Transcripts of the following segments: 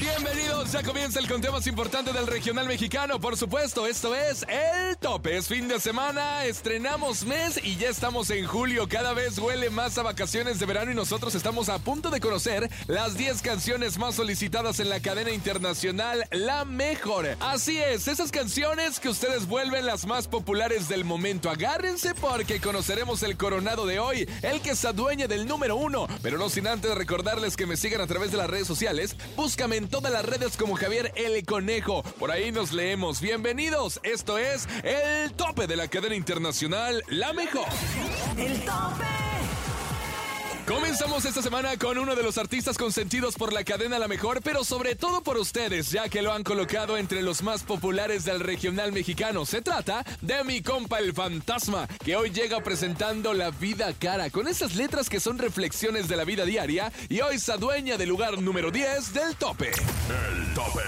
Bienvenidos, ya comienza el conteo más importante del regional mexicano, por supuesto, esto es El Tope, es fin de semana, estrenamos mes y ya estamos en julio, cada vez huele más a vacaciones de verano y nosotros estamos a punto de conocer las 10 canciones más solicitadas en la cadena internacional La Mejor. Así es, esas canciones que ustedes vuelven las más populares del momento, agárrense porque conoceremos el coronado de hoy, el que se adueña del número uno, pero no sin antes recordarles que me sigan a través de las redes sociales, búscame todas las redes como Javier L. Conejo. Por ahí nos leemos. Bienvenidos. Esto es el tope de la cadena internacional La Mejor. El tope. Comenzamos esta semana con uno de los artistas consentidos por la cadena La Mejor, pero sobre todo por ustedes, ya que lo han colocado entre los más populares del regional mexicano. Se trata de mi compa el fantasma, que hoy llega presentando La Vida Cara, con esas letras que son reflexiones de la vida diaria, y hoy se adueña del lugar número 10 del tope. El tope.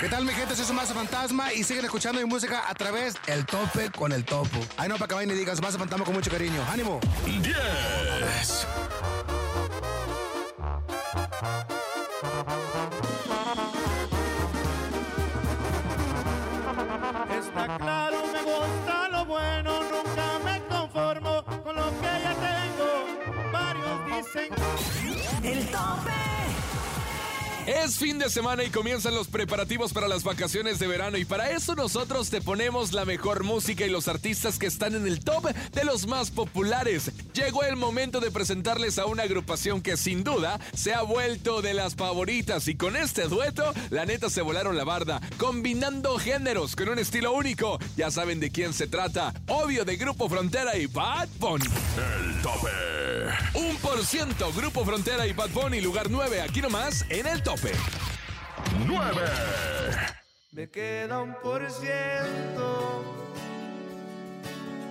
¿Qué tal, mi gente? Soy Maza Fantasma y siguen escuchando mi música a través del tope con el topo. Ay, no, para que vayan y digas Maza Fantasma con mucho cariño. ¡Ánimo! 10. Está claro, me gusta lo bueno, nunca me conformo con lo que ya tengo. Varios dicen El tope. Es fin de semana y comienzan los preparativos para las vacaciones de verano y para eso nosotros te ponemos la mejor música y los artistas que están en el top de los más populares. Llegó el momento de presentarles a una agrupación que sin duda se ha vuelto de las favoritas y con este dueto la neta se volaron la barda, combinando géneros con un estilo único. Ya saben de quién se trata, obvio de Grupo Frontera y Bad Bunny. El tope. Un por ciento, Grupo Frontera y Bad Bunny, lugar 9, aquí nomás en el tope. 9. me queda un por ciento.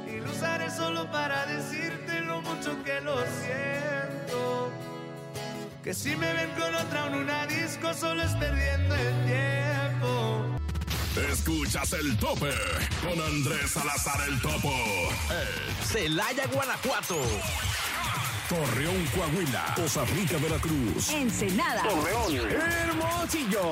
Y lo usaré solo para decirte mucho que lo siento. Que si me ven con otra en una disco, solo es perdiendo el tiempo. Escuchas el tope con Andrés Salazar el Topo. El Celaya, Guanajuato. Torreón, Coahuila. Costa Rica, Veracruz. Ensenada. Hermosillo.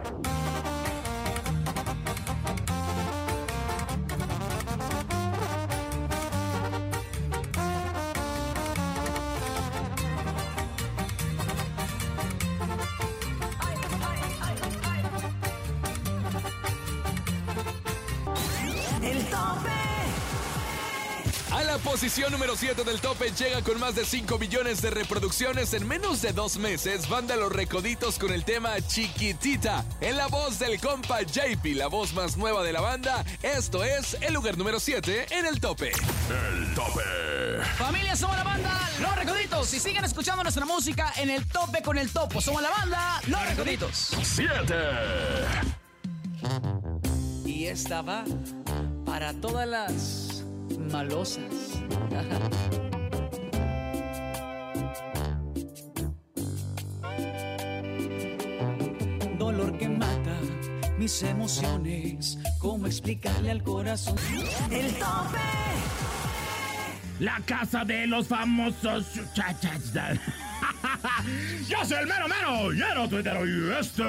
Posición número 7 del tope llega con más de 5 millones de reproducciones en menos de dos meses. Banda Los Recoditos con el tema Chiquitita. En la voz del compa JP, la voz más nueva de la banda. Esto es el lugar número 7 en el tope. El tope. Familia, somos la banda Los Recoditos. Y sigan escuchando nuestra música en el tope con el topo. Somos la banda Los Recoditos. 7. Y esta va para todas las malosas. Dolor que mata mis emociones. ¿Cómo explicarle al corazón? El tope. La casa de los famosos. Yo soy el mero mero, lleno tuitero y este.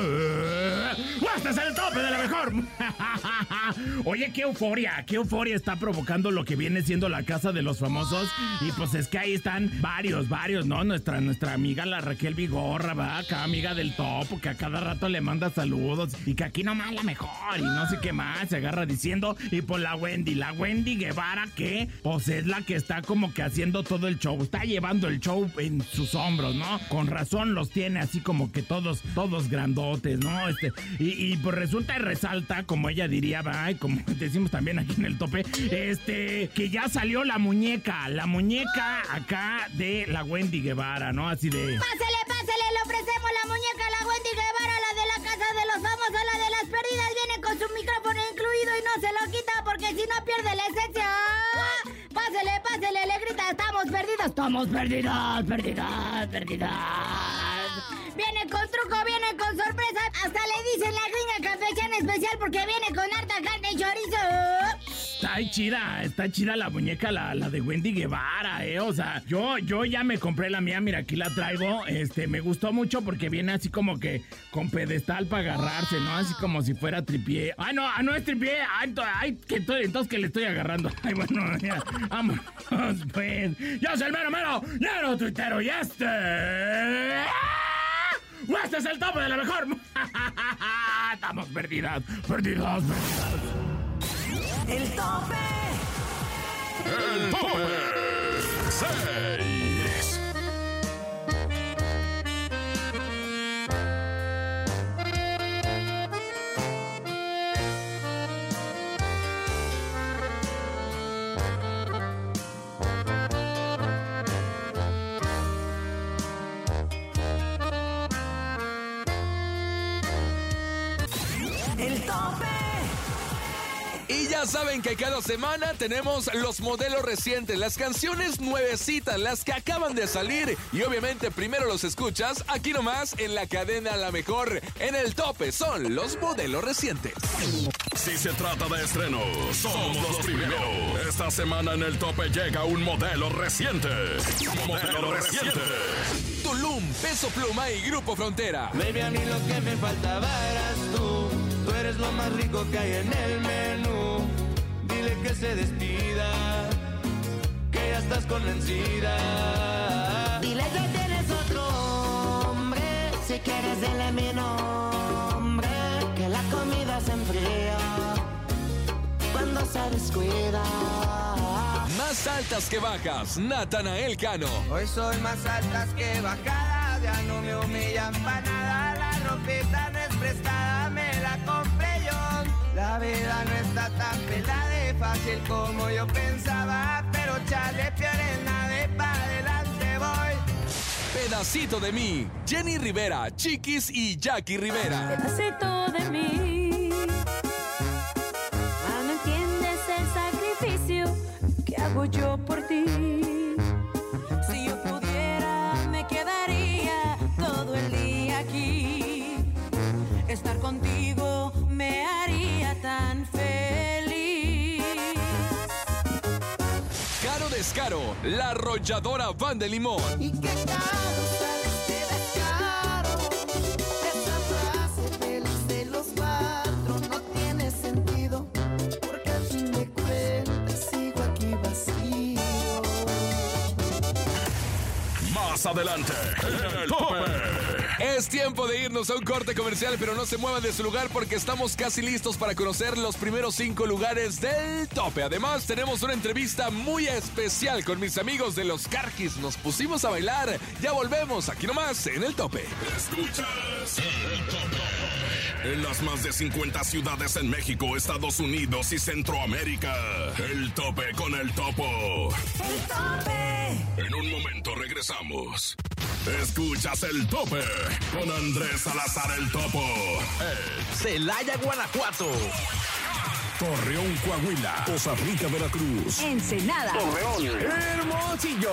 Este es el tope de la mejor. Oye, qué euforia, qué euforia está provocando lo que viene siendo la casa de los famosos. Y pues es que ahí están varios, varios, ¿no? Nuestra, nuestra amiga la Raquel Vigorra, va, acá amiga del topo, que a cada rato le manda saludos. Y que aquí nomás la mejor, y no sé qué más, se agarra diciendo. Y pues la Wendy, la Wendy Guevara, que pues es la que está como que haciendo todo el show. Está llevando el show en sus hombros, ¿no? Con razón los tiene así como que todos, todos grandotes, ¿no? Este, y, pues resulta y resalta, como ella diría, va, como decimos también aquí en el tope, este, que ya salió la muñeca, la muñeca acá de la Wendy Guevara, ¿no? Así de... Pásele, pásele, le ofrecemos la muñeca a la Wendy Guevara, la de la casa de los famosos, la de las perdidas. Viene con su micrófono incluido y no se lo quita porque si no pierde la esencia. Pásele, pásele, le grita, estamos perdidos, estamos perdidos, perdidos, perdidos. Viene con truco, viene con sorpresa, hasta le dicen la gringa campechana especial porque viene con harta carne y chorizo. Está chida, está chida la muñeca, la, la de Wendy Guevara, eh. O sea, yo, yo ya me compré la mía, mira, aquí la traigo. Este, me gustó mucho porque viene así como que con pedestal para agarrarse, ¿no? Así como si fuera tripié. Ay, no, ah, no es tripié. Ay, ay, que entonces que le estoy agarrando. Ay, bueno, ya, vamos, pues. Yo soy el mero mero, mero tuitero y este. Este es el tope de la mejor. Estamos perdidas, perdidas, perdidas. El tope. El tope 6. El tope. Ya saben que cada semana tenemos los modelos recientes, las canciones nuevecitas, las que acaban de salir. Y obviamente primero los escuchas aquí nomás en la cadena La Mejor. En el tope son los modelos recientes. Si se trata de estrenos, somos los primeros. Esta semana en el tope llega un modelo reciente. Modelo reciente. Tulum, Peso Pluma y Grupo Frontera. Baby, a mí lo que me faltaba eras tú. Tú eres lo más rico que hay en el menú. Dile que se despida, que ya estás convencida. Dile que tienes otro hombre, si quieres dile mi nombre, que la comida se enfría cuando se descuida. Más altas que bajas, Natanael Cano. Hoy soy más altas que bajadas, ya no me humillan para nada. La ropita no es prestada, compré yo. La vida no está tan pelada de fácil como yo pensaba, pero chale, peor nada, para adelante voy. Pedacito de mí, Jenny Rivera, Chiquis y Jackie Rivera. Pedacito de mí. La arrolladora Van de Limón. Más adelante, el tope. Es tiempo de irnos a un corte comercial, pero no se muevan de su lugar porque estamos casi listos para conocer los primeros cinco lugares del tope. Además, tenemos una entrevista muy especial con mis amigos de los Carquis. Nos pusimos a bailar. Ya volvemos aquí nomás en el tope. Escuchas el tope. En las más de 50 ciudades en México, Estados Unidos y Centroamérica. El tope con el topo. El tope. En un momento regresamos. Escuchas el tope con Andrés Salazar el topo. Celaya, Guanajuato. Torreón, Coahuila. Poza Rica, Veracruz. Ensenada. Hermosillo.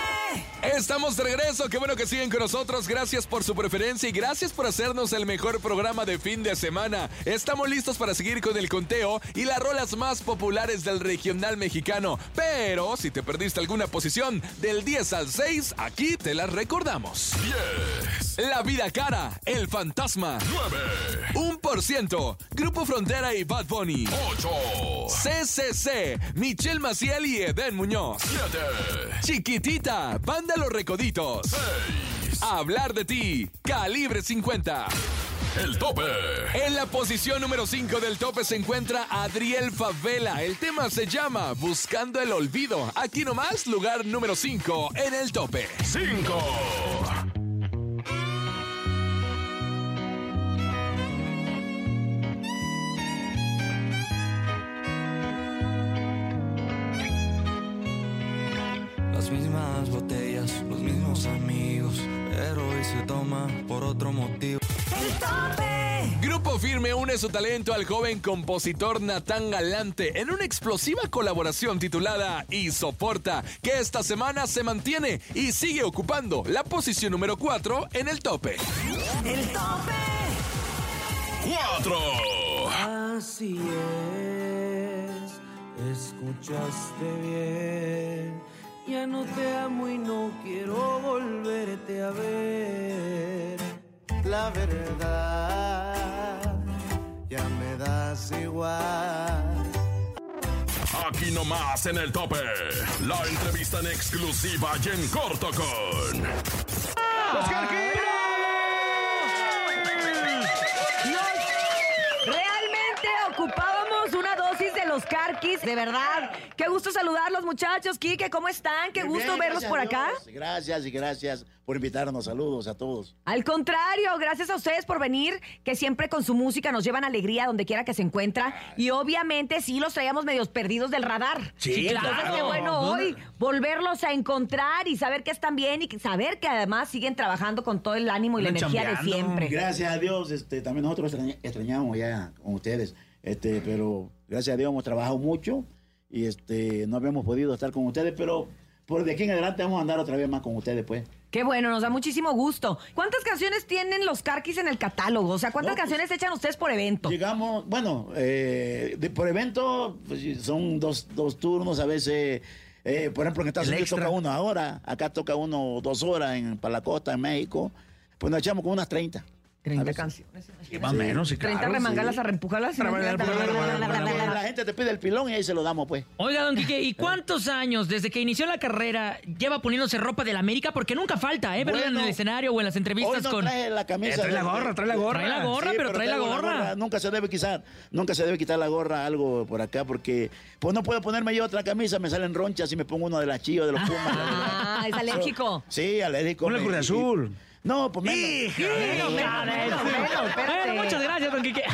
Estamos de regreso, qué bueno que siguen con nosotros, gracias por su preferencia y gracias por hacernos el mejor programa de fin de semana. Estamos listos para seguir con el conteo y las rolas más populares del regional mexicano, pero si te perdiste alguna posición del 10 al 6, aquí te las recordamos. 10, La vida cara, el fantasma, 9, un por ciento, Grupo Frontera y Bad Bunny, 8, CCC, Michelle Maciel y Eden Muñoz, 7, Chiquitita, Banda Los Recoditos, 6, Hablar de ti, Calibre 50. el tope. En la posición número 5 del tope se encuentra Adriel Favela. El tema se llama Buscando el Olvido. Aquí nomás, lugar número 5 en el tope. 5, Las mismas botellas, amigos, pero hoy se toma por otro motivo. El tope. Grupo Firme une su talento al joven compositor Natán Galante en una explosiva colaboración titulada Y Soporta, que esta semana se mantiene y sigue ocupando la posición número 4 en el tope. El tope. 4, Así es, escuchaste bien. Ya no te amo y no La verdad, ya me das igual. aquí nomás en el tope. La entrevista en exclusiva y en corto con... Realmente de verdad. Qué gusto saludarlos, muchachos. Quique, ¿cómo están? Qué Muy gusto bien, verlos por acá. Gracias y gracias por invitarnos. Saludos a todos. Al contrario, gracias a ustedes por venir, que siempre con su música nos llevan alegría donde quiera que se encuentra. Y obviamente sí los traíamos medios perdidos del radar. Sí, Entonces, claro. qué bueno hoy volverlos a encontrar y saber que están bien y saber que además siguen trabajando con todo el ánimo y la energía de siempre. Gracias a Dios, este, también nosotros extraña- extrañamos ya con ustedes, este, pero gracias a Dios hemos trabajado mucho y este, no habíamos podido estar con ustedes, pero por de aquí en adelante vamos a andar otra vez más con ustedes, pues. Qué bueno, nos da muchísimo gusto. ¿Cuántas canciones tienen los carquis en el catálogo? O sea, ¿cuántas No, pues, canciones echan ustedes por evento? Llegamos, bueno, eh, de- por evento pues, son dos, dos turnos, a veces, eh, por ejemplo, en Estados El Unidos extra. toca uno ahora, acá toca uno dos horas en, para la costa, en México, pues nos echamos con unas 30. 30 A veces. canciones. Y más menos, sí, 30 claro. remangalas a reempujarlas. La gente te pide el pilón y ahí se lo damos, pues. Oiga, don Quique, ¿y cuántos años desde que inició la carrera lleva poniéndose ropa del América? Porque nunca falta, ¿eh? Verla en Bueno, el escenario o en las Hoy entrevistas no con... trae la camisa. Eh, trae la de- gorra, trae la gorra. Trae la gorra, Sí, pero trae la gorra. Nunca se debe quitar, nunca se debe quitar la gorra algo por acá porque pues no puedo ponerme yo otra camisa, me salen ronchas y me pongo uno de las chivas de los pumas. Ah, es alérgico. Sí, alérgico. Me- Cruz y- Azul. No, pues menos. Menos, menos, menos, menos, espérate. Bueno, muchas gracias, don Quique.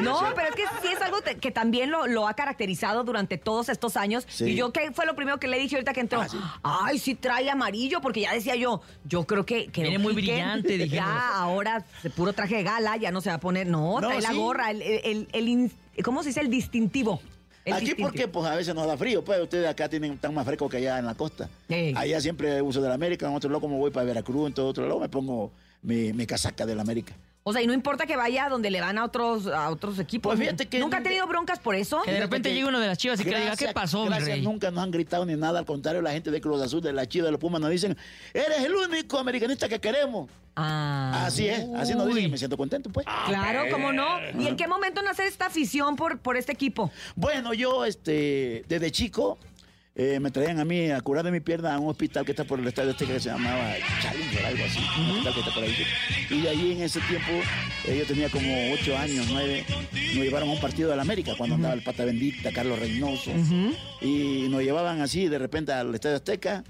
No, pero es que sí es algo te- que también lo, lo ha caracterizado durante todos estos años. Sí. Y yo, ¿qué fue lo primero que le dije ahorita que entró? Ah, sí. Ay, sí trae amarillo, porque ya decía yo, yo creo que... que Viene don muy Quique brillante, dijimos. Ya ahora, puro traje de gala, ya no se va a poner... No, No, trae la sí. gorra, el, el, el in- ¿Cómo se dice? El distintivo. El Aquí distintivo. porque pues a veces nos da frío, pues ustedes acá tienen están más fresco que allá en la costa. Ey. Allá siempre uso de la América, en otro lado como voy para Veracruz, en todo otro lado me pongo mi, mi casaca de la América. O sea, y no importa que vaya donde le van a otros, a otros equipos. Pues fíjate que ¿Nunca ha tenido broncas por eso? Que de repente llegue uno de las chivas y que le diga, ¿qué Gracias, pasó, mi gracias, rey? Nunca nos han gritado ni nada, al contrario, la gente de Cruz Azul, de la Chiva, de los Pumas nos dicen, eres el único americanista que queremos. Ah. Así es, así nos dicen, me siento contento, pues. Claro, cómo no. ¿Y en qué momento nace esta afición por, por este equipo? Bueno, yo, este, desde chico, eh, me traían a mí a curar de mi pierna a un hospital que está por el estadio este que se llamaba Challenger, algo así, un hospital que está por ahí. Y de ahí en ese tiempo, eh, yo tenía como ocho años, nueve, nos llevaron a un partido de la América, cuando andaba el Pata Bendita, Carlos Reynoso, y nos llevaban así de repente al Estadio Azteca,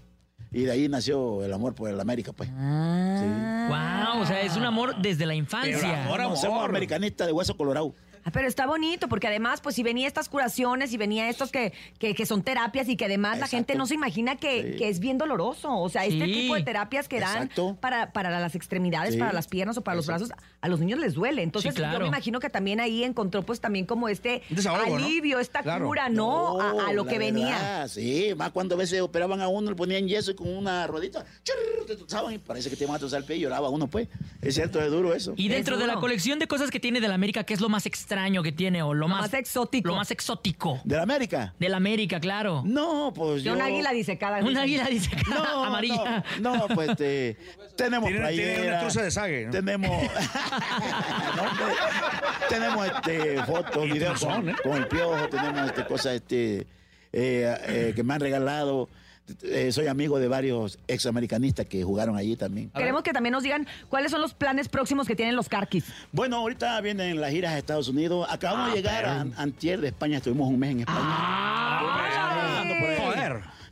y de ahí nació el amor por el América, pues. Wow, o sea, es un amor desde la infancia. Bueno, somos americanistas de hueso colorado. Ah, Pero está bonito, porque además, pues si venía estas curaciones y venía estos que, que, que son terapias y que además la gente no se imagina que, Sí. que es bien doloroso. O sea, este tipo de terapias que dan Exacto. para, para las extremidades, Sí. para las piernas o para los brazos, a los niños les duele. Entonces, Sí, claro. yo me imagino que también ahí encontró, pues también como este desahogo, ¿no? alivio, esta cura, ¿no? A, a lo que venía. verdad, sí, más cuando a veces operaban a uno, le ponían yeso y con una ruedita, churr, te y parece que te iban a tosar el pie y lloraba uno, pues. Es cierto, es duro eso. Y dentro de la colección de cosas que tiene de la América, ¿qué es lo más extraño que tiene o lo, más, exótico? Lo más exótico. ¿De la América? De la América, claro. No, pues De un águila disecada. Un águila disecada No, amarilla. No, no, pues este, tenemos Tiene- tiene playera, una truza de sague, ¿no? Tenemos, tenemos este, fotos, videos con, ¿eh? con el piojo, tenemos este, cosas este, eh, eh, que me han regalado. Eh, soy amigo de varios examericanistas que jugaron allí también. Queremos que también nos digan cuáles son los planes próximos que tienen los Carquis. Bueno, ahorita vienen las giras a Estados Unidos. Acabamos de llegar a Antier de España, estuvimos un mes en España. Joder.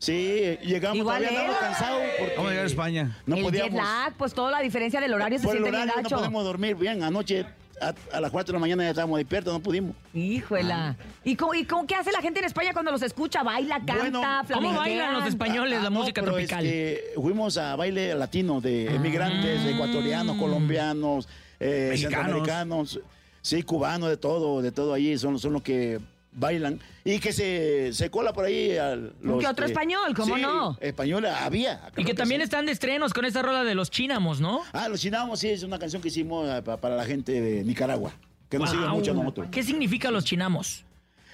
Sí, llegamos, Igual todavía él. andamos cansados porque Vamos a llegar a España. no el podíamos... jet lag, pues toda la diferencia del horario se por el siente bien gacho. no podemos dormir bien. Anoche a, a las 4 de la mañana ya estábamos despiertos, no pudimos. Híjola. ¿Y cómo, ¿Y cómo qué hace la gente en España cuando los escucha? ¿Baila, canta, Bueno, ¿Cómo bailan los españoles Ah, la no, música pero tropical? fuimos a baile latino de emigrantes, ecuatorianos, colombianos, eh, Mexicanos. centroamericanos, sí, cubanos, de todo, de todo allí, son, son los que bailan y que se, se cola por ahí al, que otro español, ¿cómo sí, no? español había. Y que también sí. están de estrenos con esta rola de los chinamos, ¿no? Ah, los chinamos, sí, es una canción que hicimos eh, pa- para la gente de Nicaragua, que nos sigue mucho nosotros. ¿Qué significa los chinamos?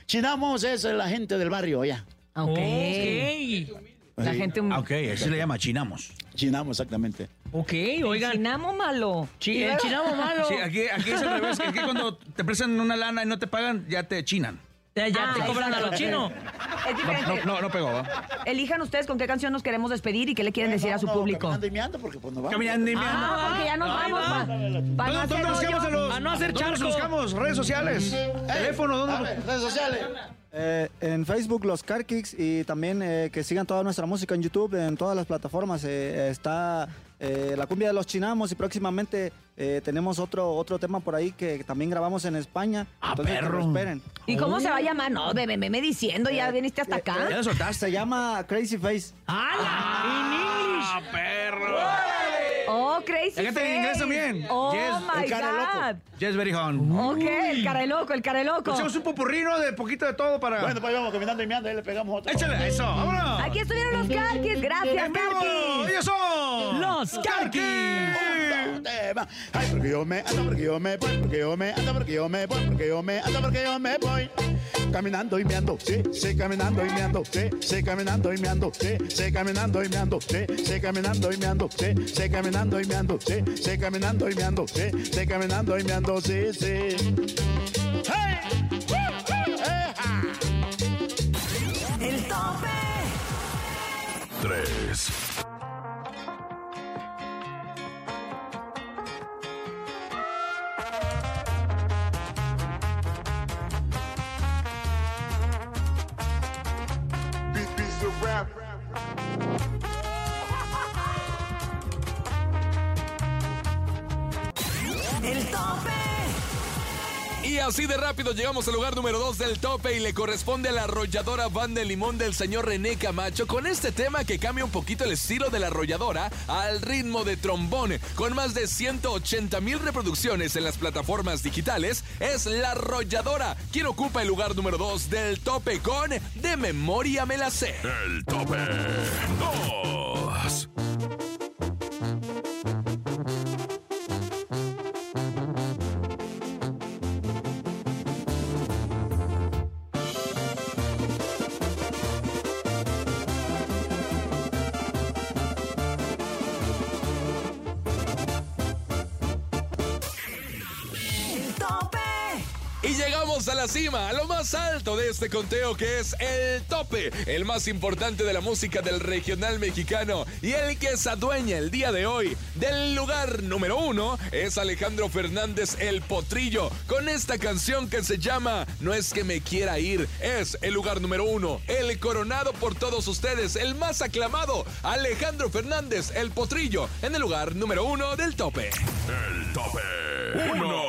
Chinamos es la gente del barrio allá. Ok. Ok. La gente... Ah, Ok, así le llama chinamos. Chinamos, exactamente. Ok, oigan. Chinamo malo. El chinamo malo. Sí, aquí, aquí es al revés. que Aquí cuando te prestan una lana y no te pagan, ya te chinan. Ya, ya Ah, te cobran a lo chino. Es No, diferente. no, no, no pegó, ¿va? Elijan ustedes con qué canción nos queremos despedir y qué le quieren decir a su público. Caminando y meando porque pues nos vamos. Caminando y meando. Ah, porque ya nos Ahí vamos. va. pa- pa no ¿Dónde, hacer dónde buscamos a hoyo. los, A no hacer ¿dónde los charco. buscamos? Redes sociales. Teléfono, A ¿dónde? ver, redes sociales. Eh, en Facebook los Car Kicks y también eh, que sigan toda nuestra música en YouTube, en todas las plataformas. eh, está eh, la cumbia de los chinamos y próximamente eh, tenemos otro otro tema por ahí que también grabamos en España. Ah, entonces que perro. lo esperen. ¿Y cómo se va a llamar? No, bebé, me diciendo, ya viniste hasta Eh, acá. Ya lo soltaste. Se llama Crazy Face. ¡Hala! Ah, perro. Oh, crazy. Ya canta en inglés también. Oh, Yes, my el cara loco. God. Yes, very hon. Ok, el cara de loco, el cara de loco. Hacemos un popurrino de poquito de todo para. Bueno, pues vamos caminando y meando, ahí le pegamos otro. Échale, eso, vámonos. Aquí estuvieron los Carquis. Gracias, En vivo, Carquis. ellos son Los Carquis. Ay, porque yo me ando, porque yo me voy, porque yo me ando, porque yo me voy, porque yo me ando, porque yo me voy. Caminando y meando, sí, sí, caminando y meando, sí, sí, caminando y meando, sí, sí, caminando y meando, sí, sí, caminando y meando, sí, sí, caminando y meando, sí, sí, caminando y meando, sí, sí, caminando y meando, sí, sí. El tope. 3. El Y así de rápido llegamos al lugar número 2 del tope y le corresponde a la arrolladora Banda de Limón del señor René Camacho con este tema que cambia un poquito el estilo de la arrolladora al ritmo de trombón. Con más de 180 mil reproducciones en las plataformas digitales, es la arrolladora quien ocupa el lugar número 2 del tope con De Memoria Me la sé. El tope 2. Y llegamos a la cima, a lo más alto de este conteo que es el tope, el más importante de la música del regional mexicano y el que se adueña el día de hoy del lugar número uno es Alejandro Fernández El Potrillo con esta canción que se llama No es que me quiera ir, es el lugar número uno, el coronado por todos ustedes, el más aclamado, Alejandro Fernández El Potrillo en el lugar número uno del tope. El tope 1.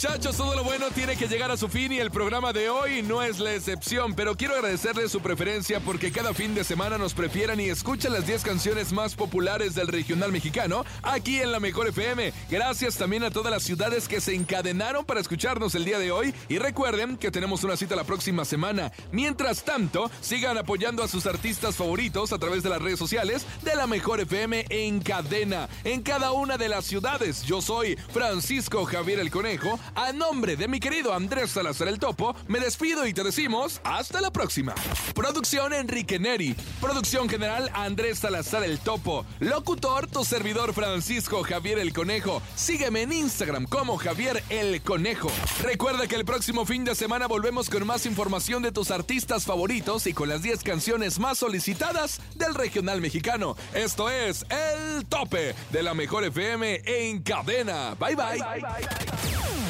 Ciao. Muchachos, todo lo bueno tiene que llegar a su fin y el programa de hoy no es la excepción, pero quiero agradecerles su preferencia porque cada fin de semana nos prefieran y escuchan las 10 canciones más populares del regional mexicano aquí en la Mejor FM. Gracias también a todas las ciudades que se encadenaron para escucharnos el día de hoy y recuerden que tenemos una cita la próxima semana. Mientras tanto, sigan apoyando a sus artistas favoritos a través de las redes sociales de la Mejor FM en cadena, en cada una de las ciudades. Yo soy Francisco Javier el Conejo. Nombre de mi querido Andrés Salazar el Topo, me despido y te decimos hasta la próxima. Producción Enrique Neri. Producción general Andrés Salazar el Topo. Locutor tu servidor Francisco Javier el Conejo. Sígueme en Instagram como Javier el Conejo. Recuerda que el próximo fin de semana volvemos con más información de tus artistas favoritos y con las 10 canciones más solicitadas del regional mexicano. Esto es El Tope de la Mejor FM en cadena. bye. bye, bye, bye.